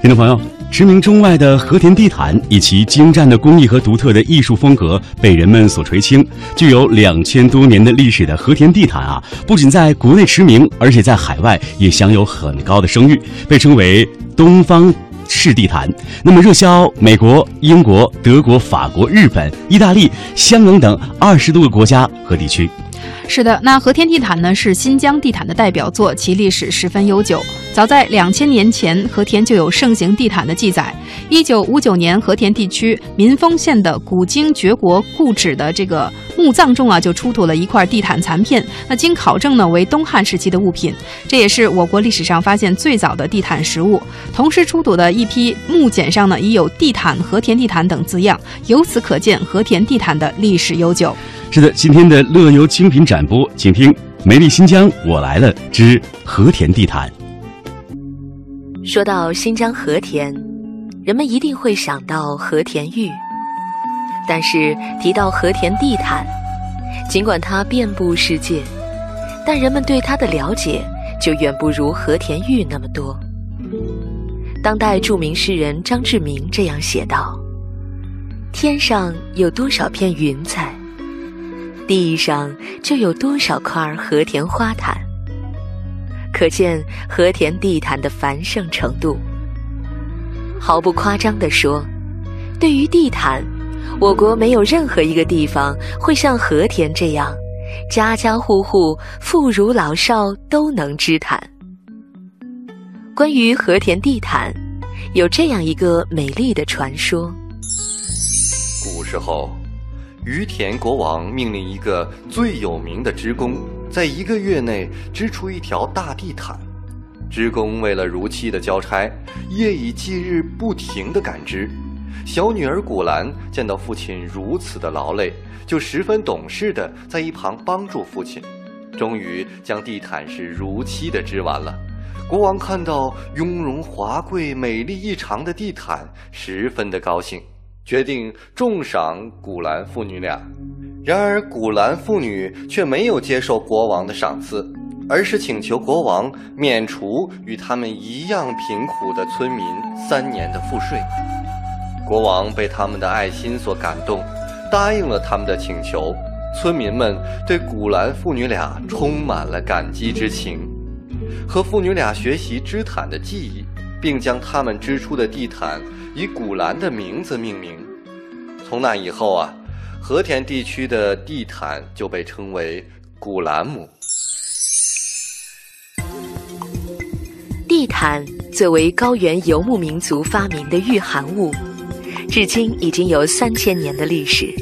听众朋友，驰名中外的和田地毯以其精湛的工艺和独特的艺术风格被人们所垂青。具有两千多年的历史的和田地毯啊，不仅在国内驰名，而且在海外也享有很高的声誉，被称为“东方式地毯”。那么热销美国、英国、德国、法国、日本、意大利、香港等二十多个国家和地区。是的，那和田地毯呢是新疆地毯的代表作，其历史十分悠久。早在两千年前，和田就有盛行地毯的记载。一九五九年，和田地区民丰县的古经绝国故址的这个墓葬中啊，就出土了一块地毯残片。那经考证呢，为东汉时期的物品，这也是我国历史上发现最早的地毯实物。同时出土的一批木简上呢，已有“地毯”“和田地毯”等字样，由此可见和田地毯的历史悠久。是的，今天的乐游品展播，请听《美丽新疆我来了之和田地毯》。说到新疆和田，人们一定会想到和田玉，但是提到和田地毯，尽管它遍布世界，但人们对它的了解就远不如和田玉那么多。当代著名诗人张志明这样写道：“天上有多少片云彩？”地上就有多少块和田花毯，可见和田地毯的繁盛程度。毫不夸张地说，对于地毯，我国没有任何一个地方会像和田这样，家家户户妇孺老少都能织毯。关于和田地毯，有这样一个美丽的传说：古时候。于田国王命令一个最有名的织工，在一个月内织出一条大地毯。织工为了如期的交差，夜以继日不停地赶织。小女儿古兰见到父亲如此的劳累，就十分懂事的在一旁帮助父亲，终于将地毯是如期的织完了。国王看到雍容华贵、美丽异常的地毯，十分的高兴。决定重赏古兰父女俩，然而古兰父女却没有接受国王的赏赐，而是请求国王免除与他们一样贫苦的村民三年的赋税。国王被他们的爱心所感动，答应了他们的请求。村民们对古兰父女俩充满了感激之情，和父女俩学习织毯的技艺，并将他们织出的地毯。以古兰的名字命名，从那以后啊，和田地区的地毯就被称为古兰木。地毯作为高原游牧民族发明的御寒物，至今已经有三千年的历史。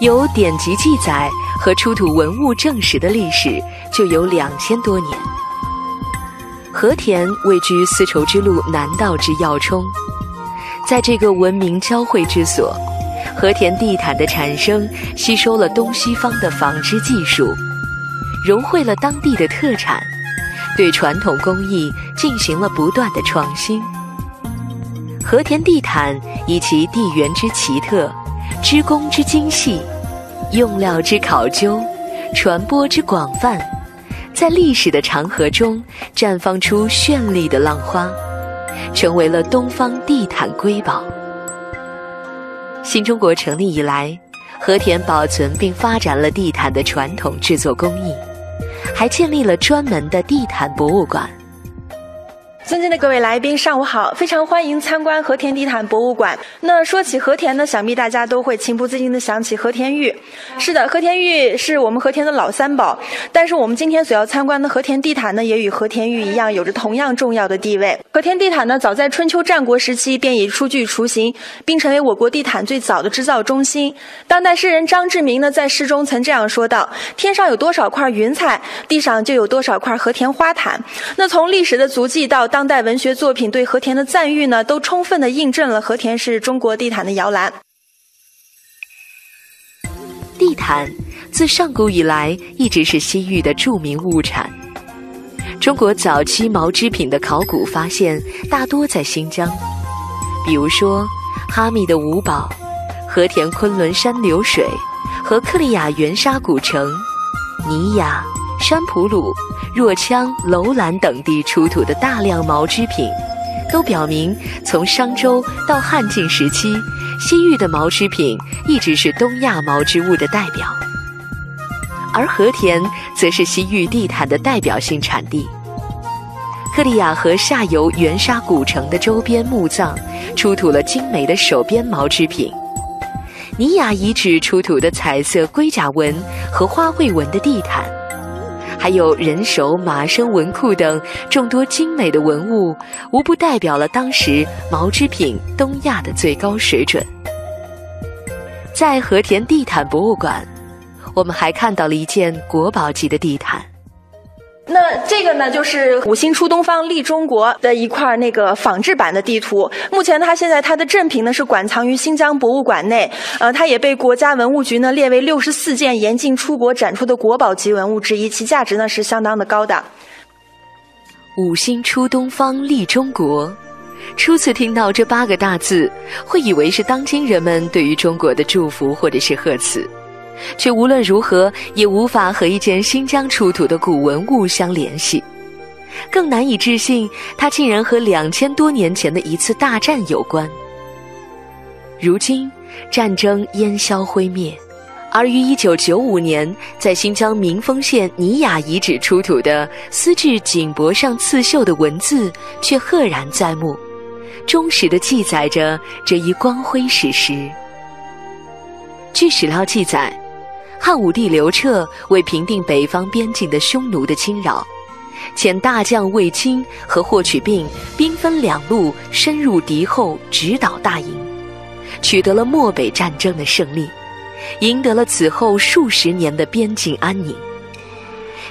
有典籍记载和出土文物证实的历史就有两千多年。和田位居丝绸之路南道之要冲。在这个文明交汇之所，和田地毯的产生吸收了东西方的纺织技术，融汇了当地的特产，对传统工艺进行了不断的创新。和田地毯以其地缘之奇特、织工之精细、用料之考究、传播之广泛，在历史的长河中绽放出绚丽的浪花。成为了东方地毯瑰宝。新中国成立以来，和田保存并发展了地毯的传统制作工艺，还建立了专门的地毯博物馆。尊敬的各位来宾，上午好！非常欢迎参观和田地毯博物馆。那说起和田呢，想必大家都会情不自禁地想起和田玉。是的，和田玉是我们和田的老三宝。但是我们今天所要参观的和田地毯呢，也与和田玉一样，有着同样重要的地位。和田地毯呢，早在春秋战国时期便已初具雏形，并成为我国地毯最早的制造中心。当代诗人张志明呢，在诗中曾这样说道：“天上有多少块云彩，地上就有多少块和田花毯。”那从历史的足迹到当代文学作品对和田的赞誉呢，都充分的印证了和田是中国地毯的摇篮。地毯自上古以来一直是西域的著名物产。中国早期毛织品的考古发现大多在新疆，比如说哈密的五宝、和田昆仑山流水和克里亚原沙古城、尼雅、山普鲁。若羌、楼兰等地出土的大量毛织品，都表明从商周到汉晋时期，西域的毛织品一直是东亚毛织物的代表，而和田则是西域地毯的代表性产地。克里雅河下游圆沙古城的周边墓葬出土了精美的手编毛织品，尼雅遗址出土的彩色龟甲纹和花卉纹的地毯，还有人手马生文库等众多精美的文物，无不代表了当时毛织品东亚的最高水准。在和田地毯博物馆，我们还看到了一件国宝级的地毯。那这个呢，就是五星出东方利中国的一块那个仿制版的地图。目前它现在它的正品呢是馆藏于新疆博物馆内，呃，它也被国家文物局呢列为六十四件严禁出国展出的国宝级文物之一，其价值呢是相当的高的。五星出东方利中国，初次听到这八个大字，会以为是当今人们对于中国的祝福或者是贺词。却无论如何也无法和一件新疆出土的古文物相联系，更难以置信它竟然和两千多年前的一次大战有关。如今，战争烟消灰灭，而于一九九五年在新疆民丰县尼雅遗址出土的丝质锦帛上刺绣的文字却赫然在目，忠实地记载着这一光辉史实。据史料记载。汉武帝刘彻为平定北方边境的匈奴的侵扰，遣大将卫青和霍去病兵分两路深入敌后，直捣大营，取得了漠北战争的胜利，赢得了此后数十年的边境安宁。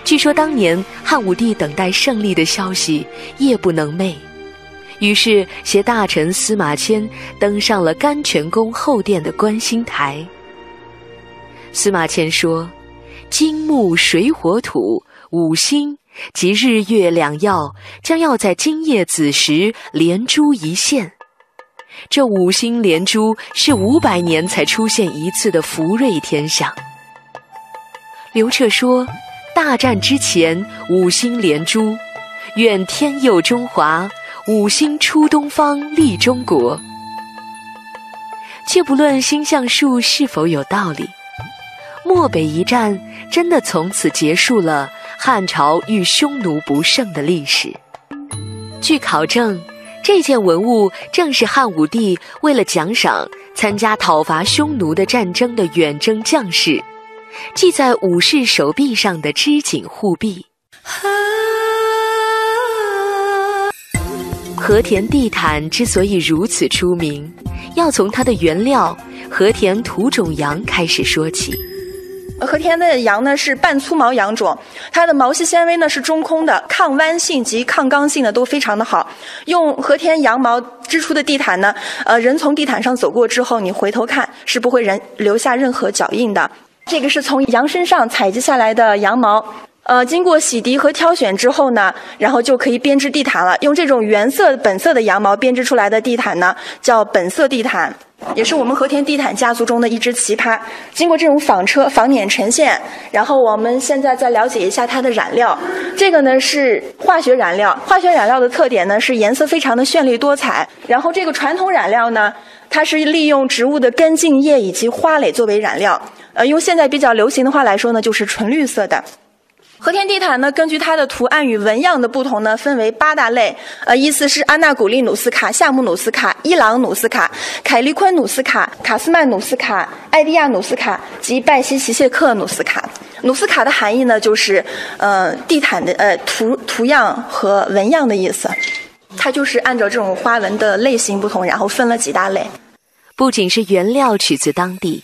据说当年汉武帝等待胜利的消息夜不能寐，于是携大臣司马迁登上了甘泉宫后殿的观星台。司马迁说：“金木水火土五星及日月两曜将要在今夜子时连珠一现。这五星连珠是五百年才出现一次的福瑞天象。”刘彻说：“大战之前五星连珠，愿天佑中华，五星出东方利中国。”却不论星象术是否有道理。漠北一战真的从此结束了汉朝遇匈奴不胜的历史。据考证，这件文物正是汉武帝为了奖赏参加讨伐匈奴的战争的远征将士，系在武士手臂上的织锦护臂。和田地毯之所以如此出名，要从它的原料和田土种羊开始说起。和田的羊呢是半粗毛羊种，它的毛细纤维呢是中空的，抗弯性及抗刚性呢都非常的好。用和田羊毛织出的地毯呢，呃，人从地毯上走过之后，你回头看是不会人留下任何脚印的。这个是从羊身上采集下来的羊毛，呃，经过洗涤和挑选之后呢，然后就可以编织地毯了。用这种原色本色的羊毛编织出来的地毯呢，叫本色地毯。也是我们和田地毯家族中的一只奇葩。经过这种纺车、纺捻呈现，然后我们现在再了解一下它的染料。这个呢是化学染料，化学染料的特点呢是颜色非常的绚丽多彩。然后这个传统染料呢，它是利用植物的根茎叶以及花蕾作为染料。呃，用现在比较流行的话来说呢，就是纯绿色的。和田地毯呢，根据它的图案与纹样的不同呢，分为八大类。呃，意思是安娜古利努斯卡、夏木努斯卡、伊朗努斯卡、凯利昆努斯卡、卡斯曼努斯卡、艾迪亚努斯卡及拜西奇谢克努斯卡。努斯卡的含义呢，就是呃地毯的呃图图样和纹样的意思。它就是按照这种花纹的类型不同，然后分了几大类。不仅是原料取自当地。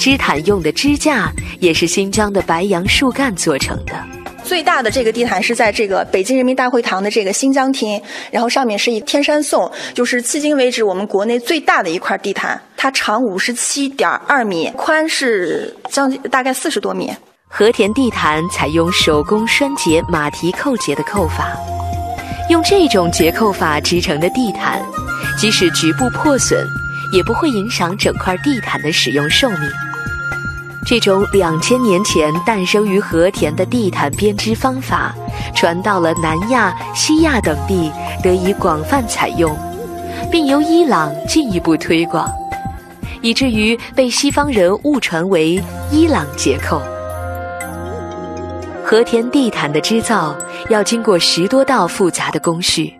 织毯用的支架也是新疆的白杨树干做成的。最大的这个地毯是在这个北京人民大会堂的这个新疆厅，然后上面是一天山颂，就是迄今为止我们国内最大的一块地毯。它长五十七点二米，宽是将近大概四十多米。和田地毯采用手工拴结马蹄扣结的扣法，用这种结扣法织成的地毯，即使局部破损，也不会影响整块地毯的使用寿命。这种两千年前诞生于和田的地毯编织方法，传到了南亚、西亚等地，得以广泛采用，并由伊朗进一步推广，以至于被西方人误传为伊朗结扣。和田地毯的织造要经过十多道复杂的工序，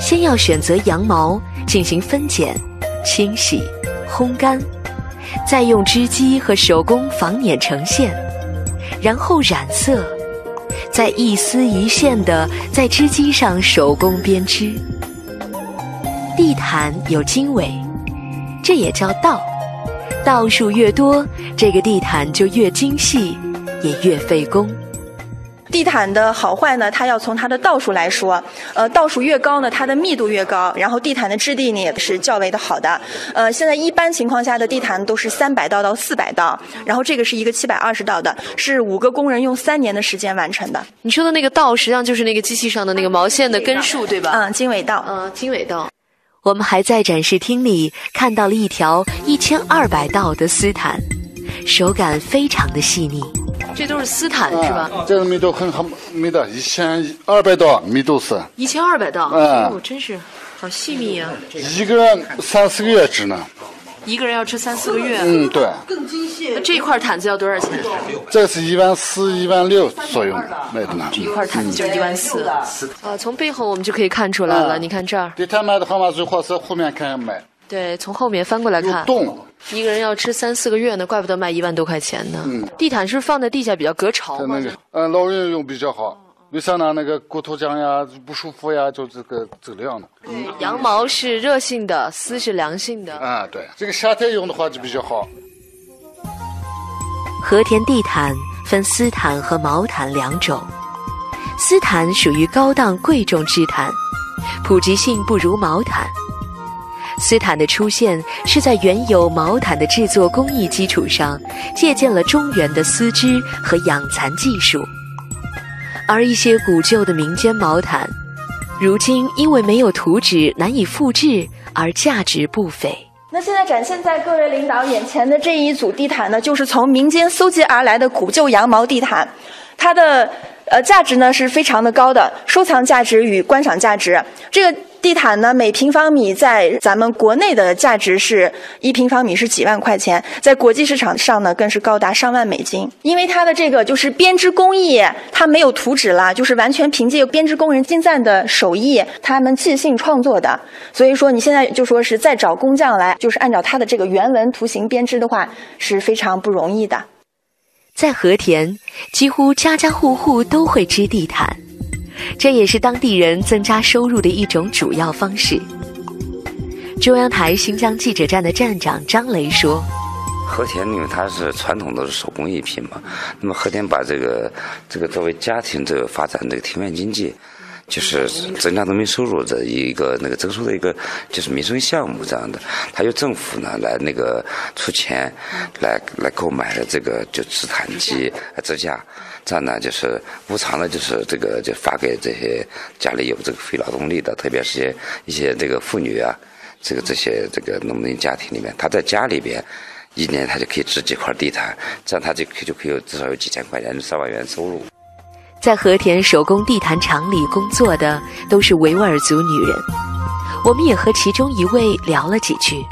先要选择羊毛进行分拣、清洗、烘干。再用织机和手工纺捻成线，然后染色，再一丝一线的在织机上手工编织。地毯有经纬，这也叫道，道数越多，这个地毯就越精细，也越费工。地毯的好坏呢，它要从它的道数来说，呃，道数越高呢，它的密度越高，然后地毯的质地呢也是较为的好的。呃，现在一般情况下的地毯都是三百道到四百道，然后这个是一个七百二十道的，是五个工人用三年的时间完成的。你说的那个道，实际上就是那个机器上的那个毛线的根数，对吧？嗯，经纬道。嗯，经纬道。我们还在展示厅里看到了一条一千二百道的丝毯，手感非常的细腻。这都是丝毯是吧？这个密度很好，密的，一千二百道密度是。一千二百道，哦，真是好细密啊！一个人三四个月织呢。一个人要织三四个月。嗯，对。更精细。那这块毯子要多少钱？这是一万四、一万六左右卖的呢。一块毯子就一万四。啊，从背后我们就可以看出来了。你看这儿。地毯卖的话嘛，最好是后面看卖。对，从后面翻过来看。洞。一个人要吃三四个月呢，怪不得卖一万多块钱呢。嗯。地毯是放在地下比较隔潮吗？嗯，老人用比较好。为啥呢？那个骨头僵呀，不舒服呀，就这个这样的。嗯，羊毛是热性的，丝是凉性的。啊，对，这个夏天用的话就比较好。和田地毯分丝毯和毛毯两种，丝毯属于高档贵重织毯，普及性不如毛毯。丝毯的出现是在原有毛毯的制作工艺基础上，借鉴了中原的丝织和养蚕技术。而一些古旧的民间毛毯，如今因为没有图纸难以复制，而价值不菲。那现在展现在各位领导眼前的这一组地毯呢，就是从民间搜集而来的古旧羊毛地毯，它的呃价值呢是非常的高的，收藏价值与观赏价值。这个。地毯呢，每平方米在咱们国内的价值是一平方米是几万块钱，在国际市场上呢，更是高达上万美金。因为它的这个就是编织工艺，它没有图纸了，就是完全凭借编织工人精湛的手艺，他们即兴创作的。所以说，你现在就说是再找工匠来，就是按照它的这个原文图形编织的话，是非常不容易的。在和田，几乎家家户户都会织地毯。这也是当地人增加收入的一种主要方式。中央台新疆记者站的站长张雷说：“和田因为它是传统都是手工艺品嘛，那么和田把这个这个作为家庭这个发展这个庭院经济，就是增加农民收入的一个那个增收的一个就是民生项目这样的。它由政府呢来那个出钱来来购买了这个就织毯机支架。”这样呢，就是无偿的，就是这个就发给这些家里有这个非劳动力的，特别是些一些这个妇女啊，这个这些这个农民家庭里面，他在家里边一年他就可以织几块地毯，这样他就可就可以有至少有几千块钱、上万元收入。在和田手工地毯厂里工作的都是维吾尔族女人，我们也和其中一位聊了几句。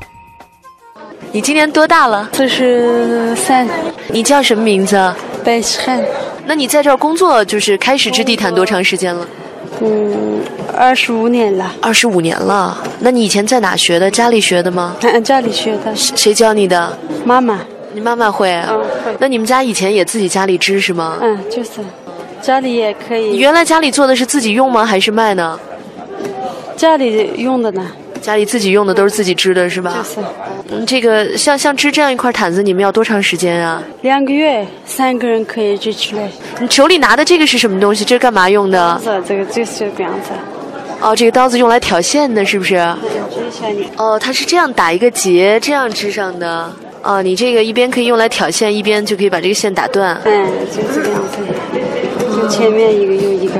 你今年多大了？四十三。你叫什么名字？白希汉。那你在这儿工作，就是开始织地毯多长时间了？嗯，二十五年了。二十五年了。那你以前在哪学的？家里学的吗？嗯，家里学的。谁教你的？妈妈。你妈妈会？嗯，会。那你们家以前也自己家里织是吗？嗯，就是，家里也可以。你原来家里做的是自己用吗？还是卖呢？家里用的呢。家里自己用的都是自己织的是吧？就是。嗯，这个像像织这样一块毯子，你们要多长时间啊？两个月，三个人可以织出来。你手里拿的这个是什么东西？这是干嘛用的？刀子，这个就是这个样子。哦，这个刀子用来挑线的，是不是？织哦，它是这样打一个结，这样织上的。哦，你这个一边可以用来挑线，一边就可以把这个线打断。嗯，就这个样子。就前面一个又一个。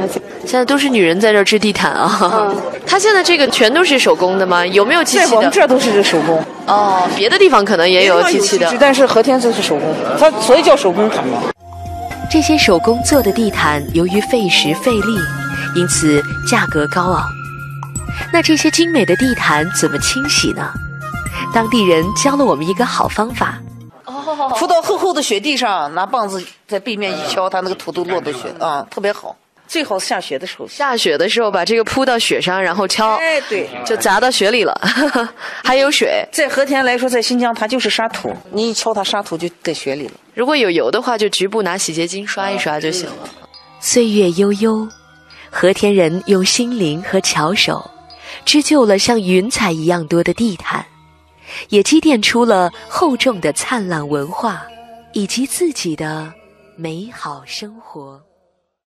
现在都是女人在这织地毯啊。嗯。它现在这个全都是手工的吗？有没有机器的？我们这都是手工。哦，别的地方可能也有机器的，但是和田这是手工，它所以叫手工毯嘛。这些手工做的地毯，由于费时费力，因此价格高昂。那这些精美的地毯怎么清洗呢？当地人教了我们一个好方法。哦，铺到厚厚的雪地上，拿棒子在背面一敲，它那个土都落到雪啊，特别好。最好下雪的时候，下雪的时候把这个铺到雪上，然后敲，哎，对，就砸到雪里了，还有水。在和田来说，在新疆它就是沙土，你一敲它，沙土就在雪里了。如果有油的话，就局部拿洗洁精刷一刷就行了。岁月悠悠，和田人用心灵和巧手，织就了像云彩一样多的地毯，也积淀出了厚重的灿烂文化，以及自己的美好生活。